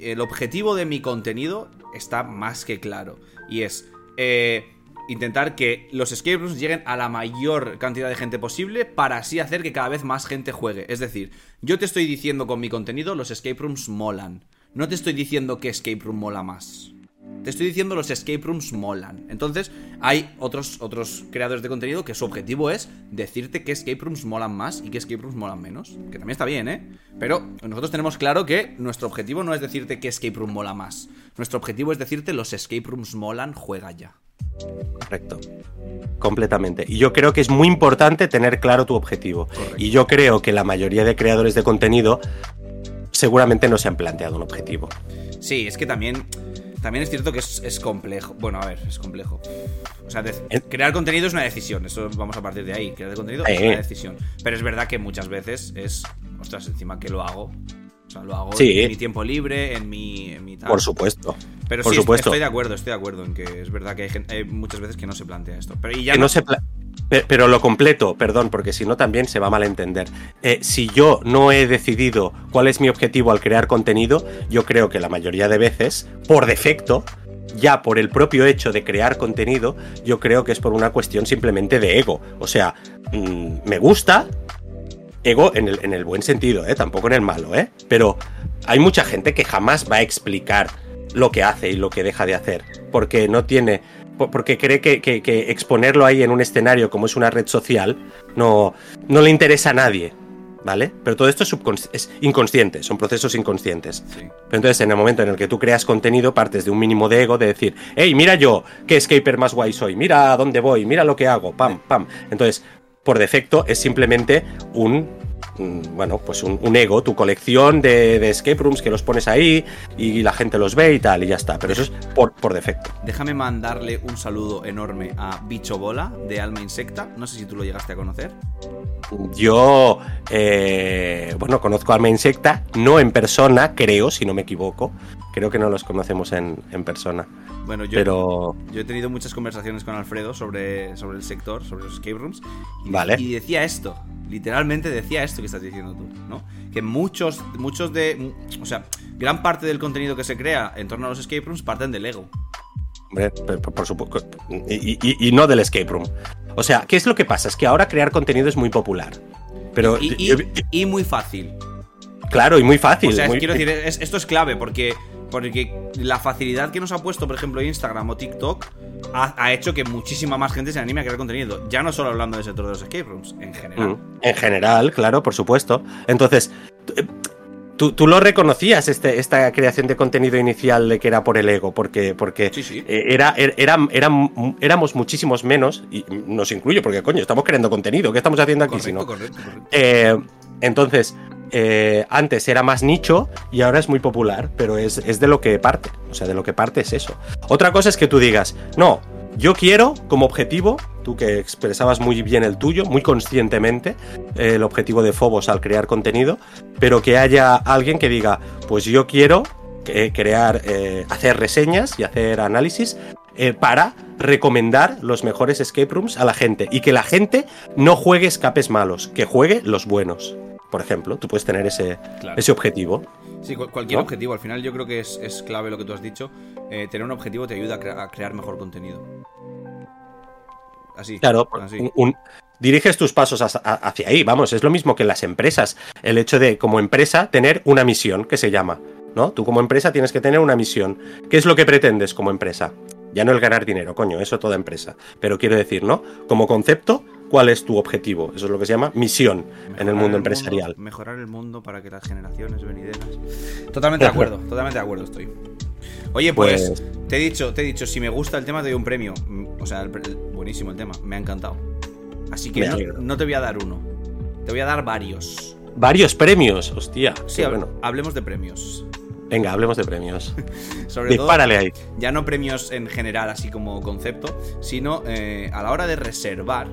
S2: El objetivo de mi contenido está más que claro. Y es eh, intentar que los escape rooms lleguen a la mayor cantidad de gente posible para así hacer que cada vez más gente juegue. Es decir, yo te estoy diciendo con mi contenido los escape rooms molan. No te estoy diciendo que escape room mola más. Te estoy diciendo los escape rooms molan. Entonces, hay otros, otros creadores de contenido que su objetivo es decirte que escape rooms molan más y que escape rooms molan menos. Que también está bien, ¿eh? Pero nosotros tenemos claro que nuestro objetivo no es decirte que escape room mola más. Nuestro objetivo es decirte los escape rooms molan, juega ya.
S3: Correcto. Completamente. Y yo creo que es muy importante tener claro tu objetivo.
S2: Correcto.
S3: Y yo creo que la mayoría de creadores de contenido seguramente no se han planteado un objetivo.
S2: Sí, es que también. También es cierto que es, es complejo. Bueno, a ver, es complejo. O sea,
S3: En-
S2: crear contenido es una decisión. Eso vamos a partir de ahí. Crear contenido es una decisión. Pero es verdad que muchas veces es. Ostras, encima que lo hago. O sea, lo hago
S3: Sí.
S2: en mi tiempo libre, en mi. En mi tal.
S3: Por supuesto.
S2: Pero
S3: por
S2: sí,
S3: supuesto.
S2: estoy de acuerdo, estoy de acuerdo en que es verdad que hay, gente- hay muchas veces que no se plantea esto. Pero y ya
S3: Que no se pla- Pe- Pero lo completo, perdón, porque si no también se va a malentender. Eh, si yo no he decidido cuál es mi objetivo al crear contenido, yo creo que la mayoría de veces, por defecto, ya por el propio hecho de crear contenido, yo creo que es por una cuestión simplemente de ego. O sea, mm, me gusta, ego en el, en el buen sentido, ¿eh? tampoco en el malo, ¿eh? pero hay mucha gente que jamás va a explicar lo que hace y lo que deja de hacer, porque no tiene, porque cree que, que- que exponerlo ahí en un escenario como es una red social no, no le interesa a nadie, ¿vale? Pero todo esto es, es inconsciente, son procesos inconscientes.
S2: Sí.
S3: Pero entonces, en el momento en el que tú creas contenido, partes de un mínimo de ego de decir, hey, mira yo, qué escaper más guay soy, mira a dónde voy, mira lo que hago, pam, pam. Entonces, por defecto, es simplemente un bueno, pues un, un ego, tu colección de, de escape rooms que los pones ahí y la gente los ve y tal, y ya está. Pero eso es por, por defecto.
S2: Déjame mandarle un saludo enorme a Bicho Bola de Alma Insecta. No sé si tú lo llegaste a conocer.
S3: Yo, eh, bueno, conozco a Alma Insecta, no en persona, creo, si no me equivoco. Creo que no los conocemos en, en persona.
S2: Bueno, yo,
S3: Pero,
S2: yo he tenido muchas conversaciones con Alfredo sobre, sobre el sector, sobre los escape rooms. Y,
S3: Vale.
S2: y decía esto, literalmente decía esto que estás diciendo tú, ¿no? Que muchos, muchos de. O sea, gran parte del contenido que se crea en torno a los escape rooms parten del ego.
S3: hombre, por, supuesto, y, y- y no del escape room. O sea, ¿qué es lo que pasa? Es que ahora crear contenido es muy popular. Pero,
S2: Y, muy fácil.
S3: claro, y muy fácil.
S2: O sea,
S3: muy-
S2: quiero decir, es- esto es clave porque, porque la facilidad que nos ha puesto, por ejemplo, Instagram o TikTok ha, ha hecho que muchísima más gente se anime a crear contenido. Ya no solo hablando del sector de los escape rooms, en general.
S3: Mm, En general, claro, por supuesto. Entonces, t- tú, tú lo reconocías, este, esta creación de contenido inicial de que era por el ego, porque, porque
S2: Sí, sí.
S3: eh, era, er- era, éramos muchísimos menos, y nos incluyo, porque coño, estamos creando contenido, ¿qué estamos haciendo aquí si
S2: Correcto,
S3: no?
S2: correcto, correcto.
S3: Eh, entonces, eh, antes era más nicho y ahora es muy popular, pero es, de lo que parte. O sea, de lo que parte es eso. Otra cosa es que tú digas, no, yo quiero como objetivo, tú que expresabas muy bien el tuyo, muy conscientemente, eh, el objetivo de Fobos al crear contenido, pero que haya alguien que diga, pues yo quiero que- crear, eh, hacer reseñas y hacer análisis eh, para recomendar los mejores escape rooms a la gente y que la gente no juegue escapes malos, que juegue los buenos. Por ejemplo, tú puedes tener ese,
S2: Claro.
S3: ese objetivo.
S2: Sí, cual- cualquier
S3: ¿no?
S2: objetivo. Al final yo creo que es, es clave lo que tú has dicho. Eh, tener un objetivo te ayuda a, crea- a crear mejor contenido. Así.
S3: Claro,
S2: así.
S3: un- un- diriges tus pasos hacia, hacia ahí, vamos, es lo mismo que en las empresas. El hecho de, como empresa, tener una misión que se llama, ¿no? Tú como empresa tienes que tener una misión. ¿Qué es lo que pretendes como empresa? Ya no el ganar dinero, coño, eso toda empresa. Pero quiero decir, ¿no? Como concepto, ¿cuál es tu objetivo? Eso es lo que se llama misión en el mundo empresarial.
S2: mejorar el mundo para que las generaciones venideras. Totalmente de acuerdo, totalmente de acuerdo estoy. Oye, pues,
S3: Pues-
S2: te he dicho, te he dicho, si me gusta el tema te doy un premio. O sea, el pre- el- buenísimo el tema, me ha encantado. Así que no, te voy a dar uno, te voy a dar varios.
S3: Varios premios, hostia.
S2: Sí,
S3: qué
S2: hab-
S3: bueno.
S2: hablemos de premios.
S3: Venga, hablemos de premios.
S2: Sobre
S3: Dispárale ahí.
S2: todo, ya no premios en general, así como concepto, sino eh, a la hora de reservar.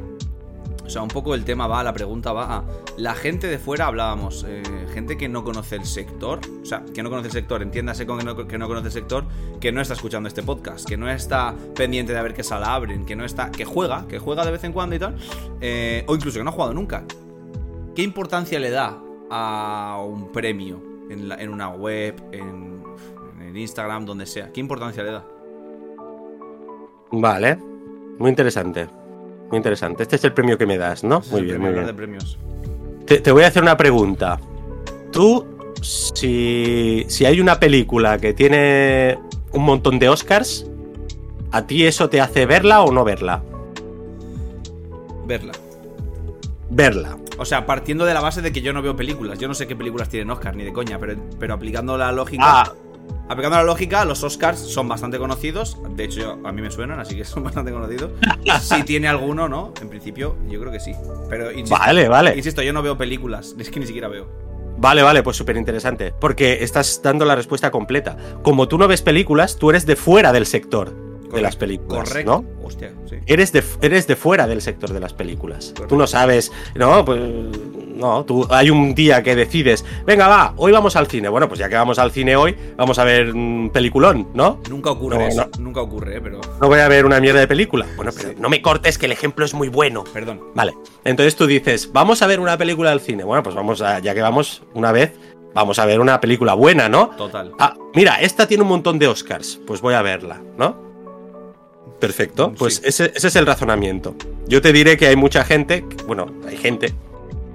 S2: O sea, un poco el tema va, la pregunta va a la gente de fuera, hablábamos, eh, gente que no conoce el sector, o sea, que no conoce el sector, entiéndase con que no, que no conoce el sector, que no está escuchando este podcast, que no está pendiente de ver qué sala abren, que no está, que juega, que juega de vez en cuando y tal, eh, o incluso que no ha jugado nunca. ¿Qué importancia le da a un premio en, una web, en Instagram, donde sea? ¿Qué importancia le da?
S3: Vale. Muy interesante. Muy interesante. Este es el premio que me das, ¿no?
S2: Ese es
S3: Muy bien, muy bien.
S2: de premios.
S3: Te, te voy a hacer una pregunta. Tú, si, si hay una película que tiene un montón de Oscars, ¿a ti eso te hace verla o no verla?
S2: Verla.
S3: Verla.
S2: O sea, partiendo de la base de que yo no veo películas. Yo no sé qué películas tienen Oscar, ni de coña, pero, pero aplicando la lógica.
S3: Ah,
S2: Aplicando la lógica, los Oscars son bastante conocidos. De hecho, yo- a mí me suenan, así que son bastante conocidos. si tiene alguno, ¿no? En principio, yo creo que sí. Pero insisto,
S3: vale, vale.
S2: insisto, yo no veo películas. Es que ni siquiera veo.
S3: Vale, vale, pues súper interesante. Porque estás dando la respuesta completa. Como tú no ves películas, tú eres de fuera del sector de las películas.
S2: Correcto.
S3: ¿no?
S2: Hostia, sí.
S3: Eres de, eres de fuera del sector de las películas.
S2: Correcto.
S3: Tú no sabes, no, pues no, tú hay un día que decides, venga, va, hoy vamos al cine. Bueno, pues ya que vamos al cine hoy, vamos a ver un peliculón, ¿no?
S2: Nunca ocurre
S3: No,
S2: eso. Nunca ocurre, ¿eh? Pero.
S3: No voy a ver una mierda de película. Bueno, pero
S2: Sí.
S3: no me cortes que el ejemplo es muy bueno.
S2: Perdón.
S3: Vale. Entonces tú dices, vamos a ver una película al cine. Bueno, pues vamos a, ya que vamos una vez, vamos a ver una película buena, ¿no?
S2: Total.
S3: Ah, mira, esta tiene un montón de Oscars. Pues voy a verla, ¿no? Perfecto. Pues
S2: Sí.
S3: ese, ese es el razonamiento. Yo te diré que hay mucha gente, bueno, hay gente,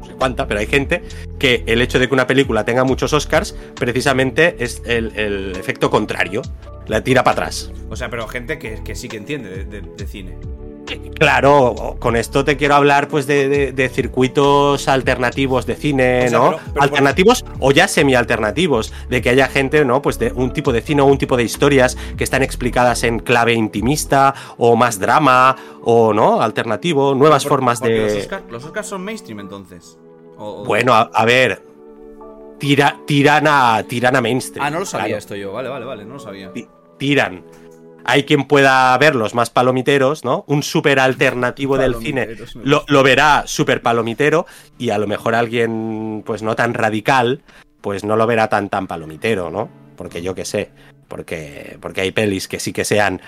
S3: no sé cuánta, pero hay gente que el hecho de que una película tenga muchos Oscars precisamente es el, el efecto contrario. La tira para atrás.
S2: O sea, pero gente que, que sí que entiende de, de- de cine.
S3: Claro, con esto te quiero hablar pues de, de- de circuitos alternativos de cine,
S2: O sea,
S3: ¿no?
S2: pero- pero-
S3: alternativos o ya semi-alternativos, de que haya gente, ¿no? Pues de un tipo de cine o un tipo de historias que están explicadas en clave intimista o más drama o, ¿no? Alternativo, nuevas
S2: Por-
S3: formas
S2: Los
S3: de...
S2: Oscars los Oscars son mainstream entonces. O- o-
S3: Bueno, a, a ver. Tira, tiran, a, tiran a mainstream.
S2: Ah, no lo sabía
S3: claro.
S2: esto yo. Vale, vale, vale, no lo sabía.
S3: Ti- Tiran. Hay quien pueda ver los más palomiteros, ¿no? Un súper alternativo del cine lo, lo verá súper palomitero y a lo mejor alguien, pues no tan radical, pues no lo verá tan tan palomitero, ¿no? Porque yo qué sé, porque, porque hay pelis que sí que sean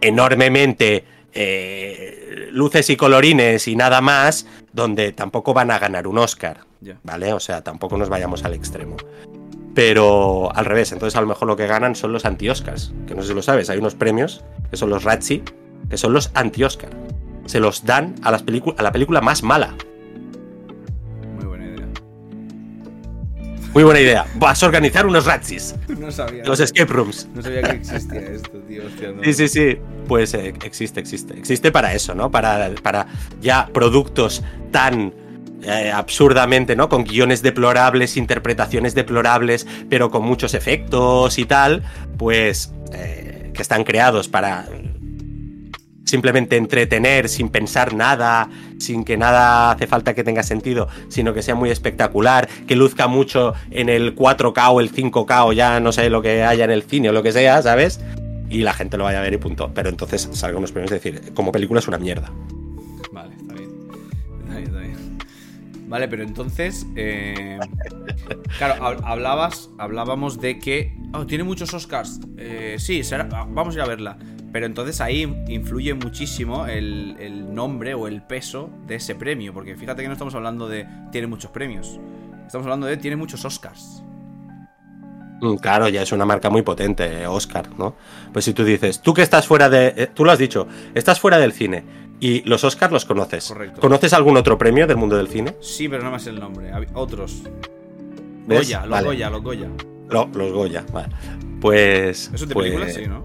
S3: enormemente eh, luces y colorines y nada más, donde tampoco van a ganar un Oscar. ¿vale? O sea, tampoco nos vayamos al extremo. Pero al revés, entonces a lo mejor lo que ganan son los anti-Oscars, que no sé si lo sabes, hay unos premios que son los Razzie, que son los anti-Oscar. Se los dan a, las a la película más mala.
S2: Muy buena idea.
S3: Muy buena idea. Vas a organizar unos Razzies,
S2: No sabía.
S3: los escape rooms.
S2: No sabía que existía esto, tío. Hostia, no.
S3: Sí, sí, sí. Pues eh, existe, existe. Existe para eso, ¿no? Para, para ya productos tan eh, absurdamente, ¿no? Con guiones deplorables, interpretaciones deplorables, pero con muchos efectos y tal, pues eh, que están creados para simplemente entretener sin pensar nada, sin que nada hace falta que tenga sentido, sino que sea muy espectacular, que luzca mucho en el 4K o el 5K o ya no sé lo que haya en el cine o lo que sea, ¿sabes? Y la gente lo vaya a ver y punto. Pero entonces salgan unos premios y decir, como película es una mierda.
S2: Vale, pero entonces. eh, claro, hab- hablabas, hablábamos de que. Oh, tiene muchos Oscars. Eh, sí, vamos a ir a verla. Pero entonces ahí influye muchísimo el, el nombre o el peso de ese premio. Porque fíjate que no estamos hablando de tiene muchos premios. Estamos hablando de tiene muchos Oscars.
S3: Mm, Claro, ya es una marca muy potente, eh, Oscar, ¿no? Pues si tú dices, tú que estás fuera de. eh, tú lo has dicho, estás fuera del cine y los Oscars los conoces.
S2: Correcto.
S3: ¿Conoces algún otro premio del mundo del cine?
S2: Sí, pero no más el nombre. Otros.
S3: ¿Ves?
S2: Goya, los
S3: Vale.
S2: Goya, los Goya.
S3: No, los Goya, vale. Pues.
S2: ¿Eso es de
S3: pues,
S2: películas? Sí, ¿no?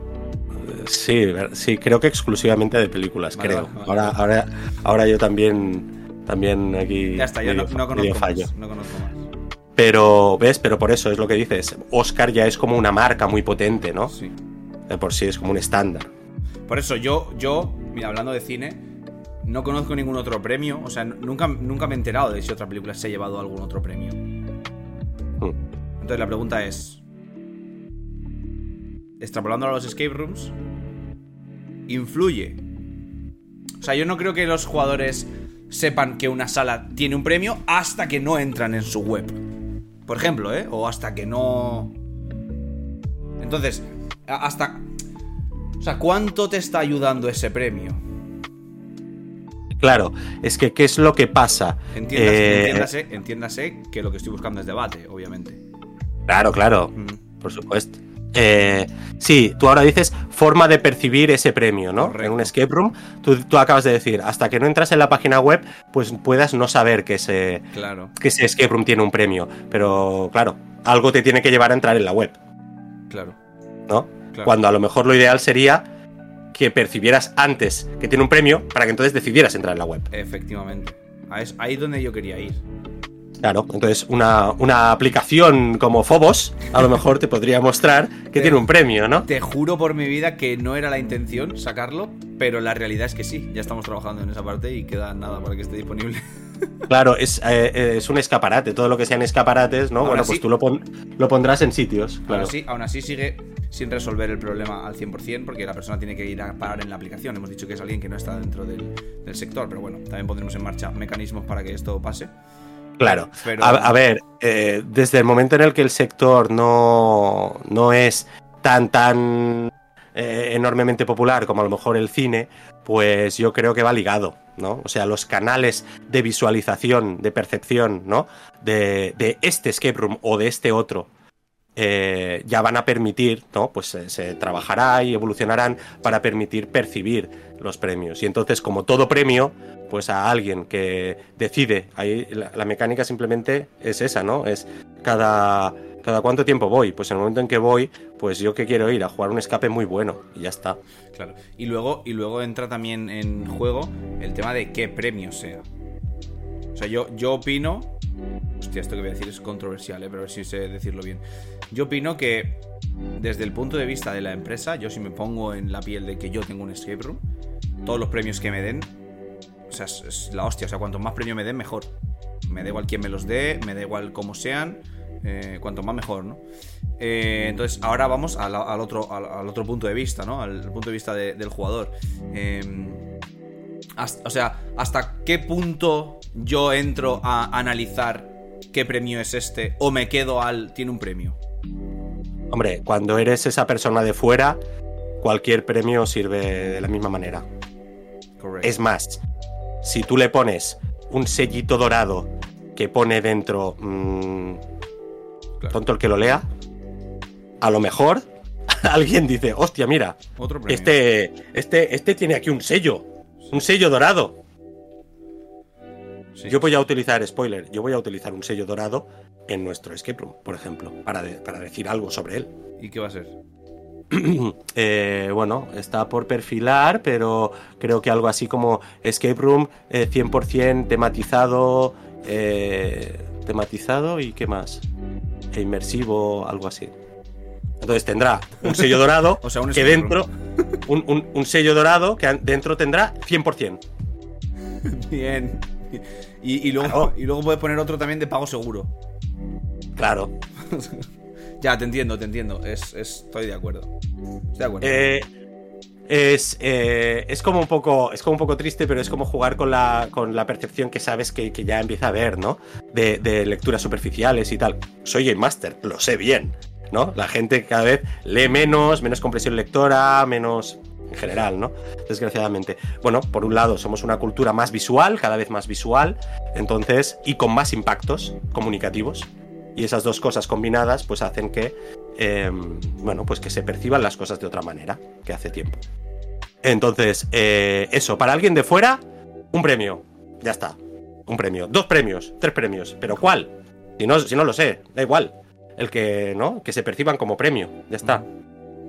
S3: Sí, sí, creo que exclusivamente de películas,
S2: Vale,
S3: creo.
S2: vale.
S3: Ahora, ahora, ahora yo también, también aquí.
S2: Ya está, ya no, conozco
S3: fallo.
S2: más. No conozco más.
S3: Pero, ¿ves? Pero por eso es lo que dices. Oscar ya es como una marca muy potente, ¿no?
S2: Sí.
S3: De por sí es como un estándar.
S2: Por eso yo, yo, mira, hablando de cine, no conozco ningún otro premio. O sea, nunca, nunca me he enterado de si otra película se ha llevado algún otro premio.
S3: Mm.
S2: Entonces la pregunta es. Extrapolando a los escape rooms, ¿influye? O sea, yo no creo que los jugadores sepan que una sala tiene un premio hasta que no entran en su web. Por ejemplo, ¿eh? O hasta que no. Entonces, hasta. O sea, ¿cuánto te está ayudando ese premio?
S3: Claro, es que ¿qué es lo que pasa?
S2: Entiéndase,
S3: Eh,
S2: entiéndase, entiéndase que lo que estoy buscando es debate, obviamente.
S3: Claro, claro,
S2: Mm.
S3: por supuesto. Eh, sí, tú ahora dices forma de percibir ese premio, ¿no?
S2: Correcto.
S3: En un escape room, tú, tú acabas de decir, hasta que no entras en la página web, pues puedas no saber que ese,
S2: Claro,
S3: que ese escape room tiene un premio. Pero claro, algo te tiene que llevar a entrar en la web,
S2: claro.
S3: ¿no?
S2: Claro.
S3: Cuando a lo mejor lo ideal sería que percibieras antes que tiene un premio para que entonces decidieras entrar en la web.
S2: Efectivamente. Ahí es ahí donde yo quería ir.
S3: Claro, entonces una, una aplicación como Phobos a lo mejor te podría mostrar que
S2: Te-
S3: tiene un premio, ¿no?
S2: Te juro por mi vida que no era la intención sacarlo, pero la realidad es que sí. Ya estamos trabajando en esa parte y queda nada para que esté disponible.
S3: Claro, es, eh, eh, es un escaparate, todo lo que sean escaparates, ¿no? Bueno, pues tú lo, pon- lo pondrás en sitios, claro.
S2: Aún, así, aún así sigue sin resolver el problema al 100% porque la persona tiene que ir a parar en la aplicación. Hemos dicho que es alguien que no está dentro del, del sector, pero bueno, también pondremos en marcha mecanismos para que esto pase.
S3: Claro.
S2: Pero-
S3: A, a ver, eh, desde el momento en el que el sector no, no es tan, tan eh, enormemente popular como a lo mejor el cine, pues yo creo que va ligado, ¿no? O sea, los canales de visualización, de percepción, ¿no? De, de este escape room o de este otro. eh, ya van a permitir, ¿no? Pues se, trabajará y evolucionarán para permitir percibir los premios. Y entonces, como todo premio, pues a alguien que decide, ahí la, la mecánica simplemente es esa, ¿no? Es cada, cada cuánto tiempo voy. Pues en el momento en que voy, pues yo que quiero ir a jugar un escape muy bueno y ya está.
S2: Claro. Y luego, y luego entra también en juego el tema de qué premio sea. O sea, yo, yo opino. Hostia, esto que voy a decir es controversial, ¿eh? pero a ver si sé decirlo bien. Yo opino que, desde el punto de vista de la empresa, yo si me pongo en la piel de que yo tengo un escape room, todos los premios que me den, o sea, es, la hostia. O sea, cuanto más premio me den, mejor. Me da igual quién me los dé, me da igual cómo sean. Eh, cuanto más mejor, ¿no? Eh, entonces, ahora vamos al, al otro, al, al otro punto de vista, ¿no? Al, punto de vista de- del jugador. Eh, hasta- o sea, ¿hasta qué punto yo entro a analizar qué premio es este? ¿O me quedo al. tiene un premio?
S3: Hombre, cuando eres esa persona de fuera, cualquier premio sirve de la misma manera.
S2: Correcto.
S3: Es más, si tú le pones un sellito dorado que pone dentro mm,
S2: Claro.
S3: tonto el que lo lea, a lo mejor alguien dice, hostia, mira,
S2: Otro
S3: este, este, este tiene aquí un sello, un sello dorado.
S2: Sí.
S3: Yo voy a utilizar, spoiler, yo voy a utilizar un sello dorado en nuestro escape room, por ejemplo, para, de- para decir algo sobre él.
S2: ¿Y qué va a ser?
S3: Eh, bueno, está por perfilar, pero creo que algo así como Escape Room eh, 100% tematizado, eh, tematizado y qué más, e inmersivo, algo así. Entonces tendrá un sello dorado
S2: O sea, un
S3: que dentro, un, un- un sello dorado que dentro tendrá 100%.
S2: Bien. Y, y luego,
S3: Claro.
S2: y luego puedes poner otro también de pago seguro.
S3: Claro.
S2: Ya, te entiendo, te entiendo. Es, es- estoy de acuerdo. Estoy de acuerdo.
S3: Eh, es, eh, es como un poco. Es como un poco triste, pero es como jugar con la, con la percepción que sabes que, ya empieza a haber, ¿no? De, de lecturas superficiales y tal. Soy Game Master, lo sé bien. ¿No? La gente cada vez lee menos, menos compresión lectora, menos. En general, ¿no? Desgraciadamente. Bueno, por un lado, somos una cultura más visual, cada vez más visual, entonces, y con más impactos comunicativos. Y esas dos cosas combinadas, pues hacen que, eh, bueno, pues que se perciban las cosas de otra manera que hace tiempo. Entonces, eh, eso, para alguien de fuera, un premio. Ya está. Un premio. Dos premios, tres premios. ¿Pero cuál? Si no, si no lo sé, da igual. El que, ¿no? Que se perciban como premio. Ya está.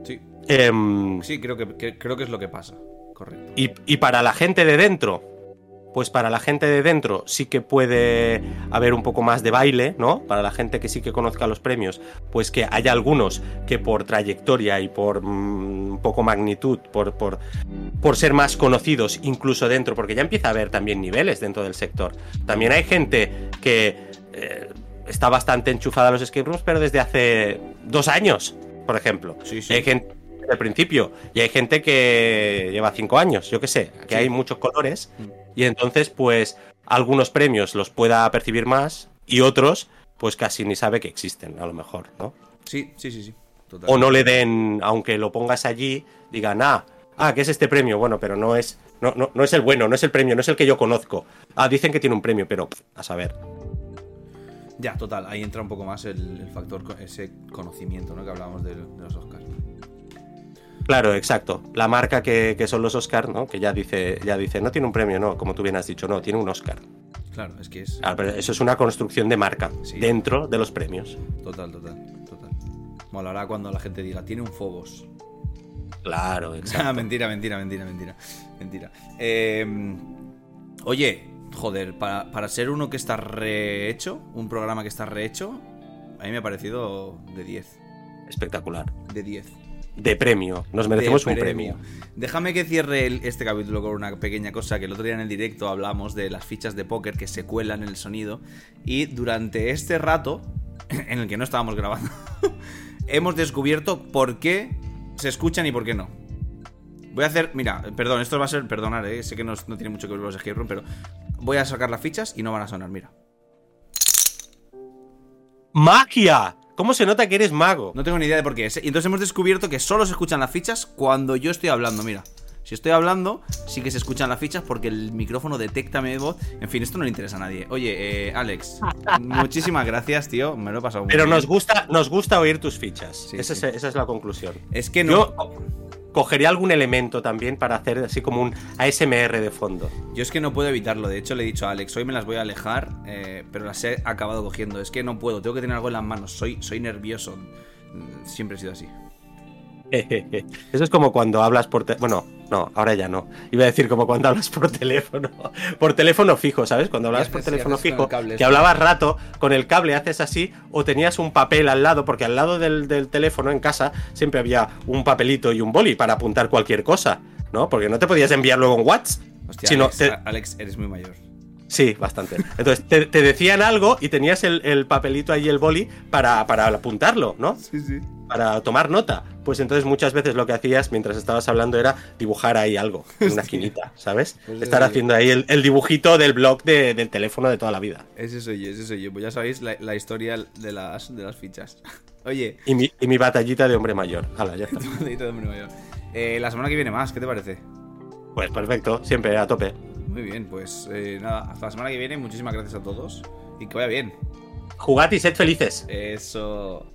S2: Sí,
S3: Em,
S2: sí creo, que, que- creo que es lo que pasa. Correcto.
S3: y, y para la gente de dentro, pues para la gente de dentro sí que puede haber un poco más de baile, ¿no? Para la gente que sí que conozca los premios, pues que haya algunos que por trayectoria y por mm, un poco magnitud, por, por, por ser más conocidos incluso dentro, porque ya empieza a haber también niveles dentro del sector. También hay gente que eh, está bastante enchufada a los escape rooms, pero desde hace dos años, por ejemplo.
S2: Sí, sí.
S3: hay gente desde el principio y hay gente que lleva cinco años, yo qué sé, que
S2: Sí.
S3: hay muchos colores
S2: Mm.
S3: Y entonces pues algunos premios los pueda percibir más y otros pues casi ni sabe que existen a lo mejor, ¿no?
S2: Sí, sí, sí, sí.
S3: O no le den, aunque lo pongas allí, digan, ah, ah, ¿qué es este premio? Bueno, pero no es, no, no, no es el bueno, no es el premio, no es el que yo conozco. Ah, dicen que tiene un premio, pero pff, a saber.
S2: Ya, total. Ahí entra un poco más el, el factor, ese conocimiento, ¿no? Que hablábamos del- de, los Oscars.
S3: Claro, exacto. La marca que, que son los Oscar, ¿no? Que ya dice, ya dice, no tiene un premio, no, como tú bien has dicho, no, tiene un Oscar.
S2: Claro, es que es.
S3: Ah, pero eso es una construcción de marca
S2: Sí.
S3: dentro de los premios.
S2: Total, total, total. Molará cuando la gente diga, tiene un Phobos.
S3: Claro, exacto.
S2: mentira, mentira, mentira, mentira. Mentira. Eh, oye, joder, para, para ser uno que está rehecho, un programa que está rehecho, a mí me ha parecido de 10.
S3: Espectacular.
S2: De 10.
S3: De premio. Nos merecemos
S2: De
S3: un premio.
S2: Déjame que cierre el- este capítulo con una pequeña cosa que el otro día en el directo hablamos de las fichas de póker que se cuelan en el sonido y durante este rato en el que no estábamos grabando hemos descubierto por qué se escuchan y por qué no. Voy a hacer, mira, perdón, esto va a ser, perdonar, eh, sé que no, no tiene mucho que ver con los escape room, pero voy a sacar las fichas y no van a sonar, mira.
S3: ¡Magia! ¿Cómo se nota que eres mago?
S2: No tengo ni idea de por qué es. ¿eh? Y entonces hemos descubierto que solo se escuchan las fichas cuando yo estoy hablando, mira. Si estoy hablando, sí que se escuchan las fichas porque el micrófono detecta mi voz. En fin, esto no le interesa a nadie. Oye, eh, Alex, muchísimas gracias, tío. Me lo he pasado muy
S3: Pero
S2: bien.
S3: nos gusta, nos gusta oír tus fichas.
S2: Sí,
S3: esa,
S2: sí.
S3: Es, esa es la conclusión.
S2: Es que no.
S3: Yo cogería algún elemento también para hacer así como un ASMR de fondo.
S2: Yo es que no puedo evitarlo. De hecho, le he dicho a Alex, hoy me las voy a alejar, eh, pero las he acabado cogiendo. Es que no puedo, tengo que tener algo en las manos. Soy, soy nervioso. Mm, Siempre he sido así.
S3: Eso es como cuando hablas por... te- Bueno, no, ahora ya no. Iba a decir como cuando hablas por teléfono. Por teléfono fijo, ¿sabes? Cuando hablas
S2: haces-
S3: por teléfono fijo, que hablabas rato, con el cable haces así, o tenías un papel al lado, porque al lado del, del teléfono en casa siempre había un papelito y un boli para apuntar cualquier cosa, ¿no? Porque no te podías enviar luego en WhatsApp.
S2: Hostia,
S3: te-
S2: Alex, eres muy mayor.
S3: Sí, bastante. Entonces, te, te decían algo y tenías el, el papelito ahí, el boli, para, para apuntarlo, ¿no?
S2: Sí, sí.
S3: Para tomar nota. Pues entonces muchas veces lo que hacías mientras estabas hablando era dibujar ahí algo, en una esquinita, ¿sabes?
S2: Pues
S3: Estar haciendo ahí el, el dibujito del blog de- del teléfono de toda la vida.
S2: Ese soy yo, ese soy yo. Pues ya sabéis la, la historia de las, de las fichas. Oye,
S3: Y mi, y mi batallita de hombre mayor. Hala, ya está.
S2: Dedito de hombre mayor. Eh, la semana que viene más, ¿qué te parece?
S3: Pues perfecto, siempre a tope.
S2: Muy bien, pues eh, nada, hasta la semana que viene. Muchísimas gracias a todos y que vaya bien.
S3: Jugad y sed felices.
S2: Eso.